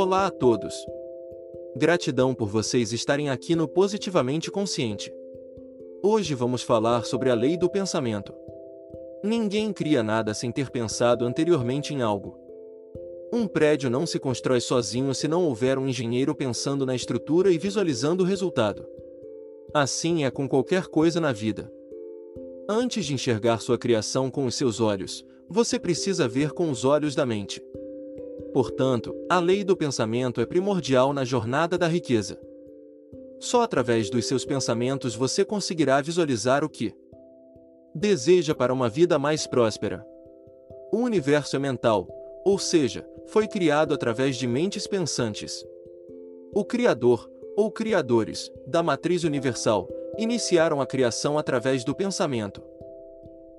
Olá a todos. Gratidão por vocês estarem aqui no Positivamente Consciente. Hoje vamos falar sobre a lei do pensamento. Ninguém cria nada sem ter pensado anteriormente em algo. Um prédio não se constrói sozinho se não houver um engenheiro pensando na estrutura e visualizando o resultado. Assim é com qualquer coisa na vida. Antes de enxergar sua criação com os seus olhos, você precisa ver com os olhos da mente. Portanto, a lei do pensamento é primordial na jornada da riqueza. Só através dos seus pensamentos você conseguirá visualizar o que deseja para uma vida mais próspera. O universo é mental, ou seja, foi criado através de mentes pensantes. O Criador, ou criadores, da matriz universal, iniciaram a criação através do pensamento.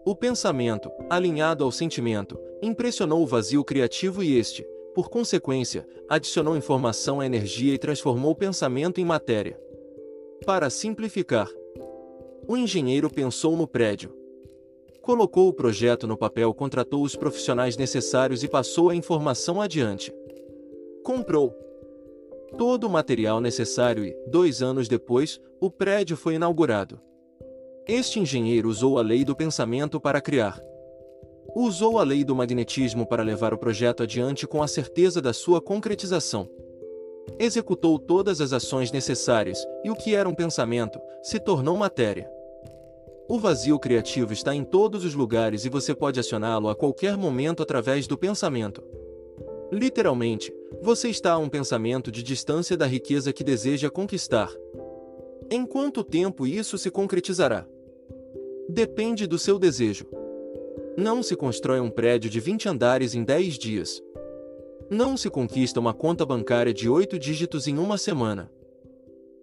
O pensamento, alinhado ao sentimento, impressionou o vazio criativo e este, por consequência, adicionou informação à energia e transformou o pensamento em matéria. Para simplificar, o engenheiro pensou no prédio. Colocou o projeto no papel, contratou os profissionais necessários e passou a informação adiante. Comprou todo o material necessário e, dois anos depois, o prédio foi inaugurado. Este engenheiro usou a lei do pensamento para criar. Usou a lei do magnetismo para levar o projeto adiante com a certeza da sua concretização. Executou todas as ações necessárias, e o que era um pensamento, se tornou matéria. O vazio criativo está em todos os lugares e você pode acioná-lo a qualquer momento através do pensamento. Literalmente, você está a um pensamento de distância da riqueza que deseja conquistar. Em quanto tempo isso se concretizará? Depende do seu desejo. Não se constrói um prédio de 20 andares em 10 dias. Não se conquista uma conta bancária de 8 dígitos em uma semana.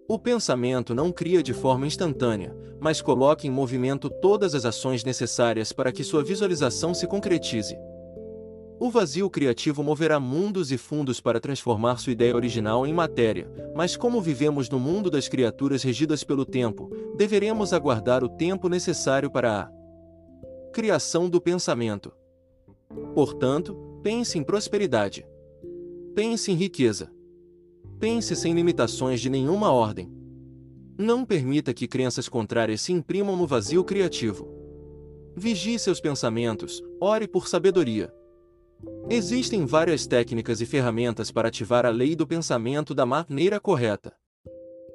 O pensamento não cria de forma instantânea, mas coloca em movimento todas as ações necessárias para que sua visualização se concretize. O vazio criativo moverá mundos e fundos para transformar sua ideia original em matéria, mas como vivemos no mundo das criaturas regidas pelo tempo, deveremos aguardar o tempo necessário para a criação do pensamento. Portanto, pense em prosperidade. Pense em riqueza. Pense sem limitações de nenhuma ordem. Não permita que crenças contrárias se imprimam no vazio criativo. Vigie seus pensamentos, ore por sabedoria. Existem várias técnicas e ferramentas para ativar a lei do pensamento da maneira correta.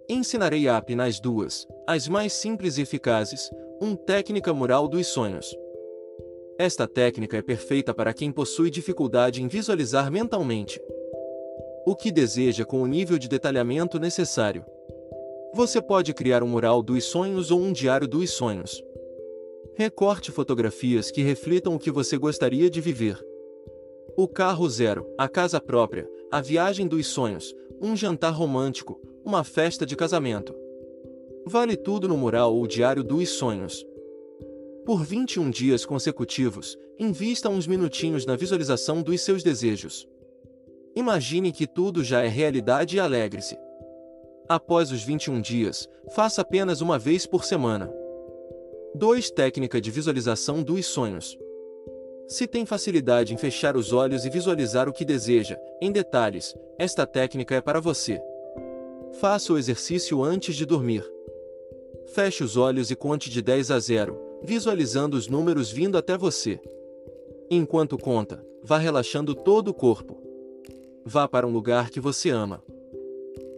Ensinarei a apenas duas, as mais simples e eficazes, uma técnica mural dos sonhos. Esta técnica é perfeita para quem possui dificuldade em visualizar mentalmente o que deseja com o nível de detalhamento necessário. Você pode criar um mural dos sonhos ou um diário dos sonhos. Recorte fotografias que reflitam o que você gostaria de viver. O carro zero, a casa própria, a viagem dos sonhos, um jantar romântico, uma festa de casamento. Vale tudo no mural ou diário dos sonhos. Por 21 dias consecutivos, invista uns minutinhos na visualização dos seus desejos. Imagine que tudo já é realidade e alegre-se. Após os 21 dias, faça apenas uma vez por semana. 2. Técnica de visualização dos sonhos. Se tem facilidade em fechar os olhos e visualizar o que deseja, em detalhes, esta técnica é para você. Faça o exercício antes de dormir. Feche os olhos e conte de 10 a 0, visualizando os números vindo até você. Enquanto conta, vá relaxando todo o corpo. Vá para um lugar que você ama.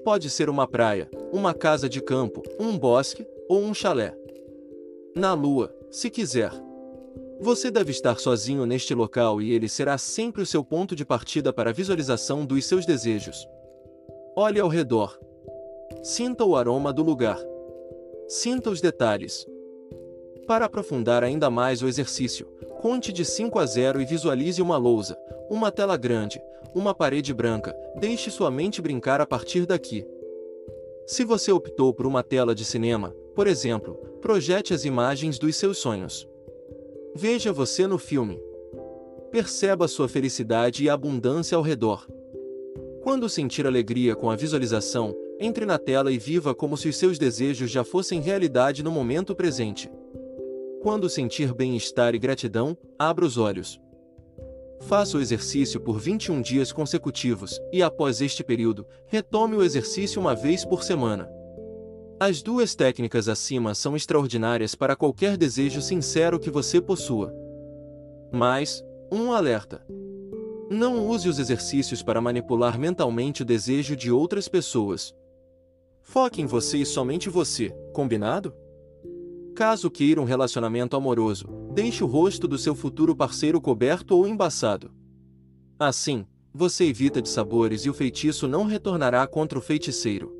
Pode ser uma praia, uma casa de campo, um bosque ou um chalé. Na lua, se quiser. Você deve estar sozinho neste local e ele será sempre o seu ponto de partida para a visualização dos seus desejos. Olhe ao redor. Sinta o aroma do lugar. Sinta os detalhes. Para aprofundar ainda mais o exercício, conte de 5 a 0 e visualize uma lousa, uma tela grande, uma parede branca, deixe sua mente brincar a partir daqui. Se você optou por uma tela de cinema, por exemplo, projete as imagens dos seus sonhos. Veja você no filme. Perceba sua felicidade e abundância ao redor. Quando sentir alegria com a visualização, entre na tela e viva como se os seus desejos já fossem realidade no momento presente. Quando sentir bem-estar e gratidão, abra os olhos. Faça o exercício por 21 dias consecutivos e, após este período, retome o exercício uma vez por semana. As duas técnicas acima são extraordinárias para qualquer desejo sincero que você possua. Mas, um alerta. Não use os exercícios para manipular mentalmente o desejo de outras pessoas. Foque em você e somente você, combinado? Caso queira um relacionamento amoroso, deixe o rosto do seu futuro parceiro coberto ou embaçado. Assim, você evita de sabores e o feitiço não retornará contra o feiticeiro.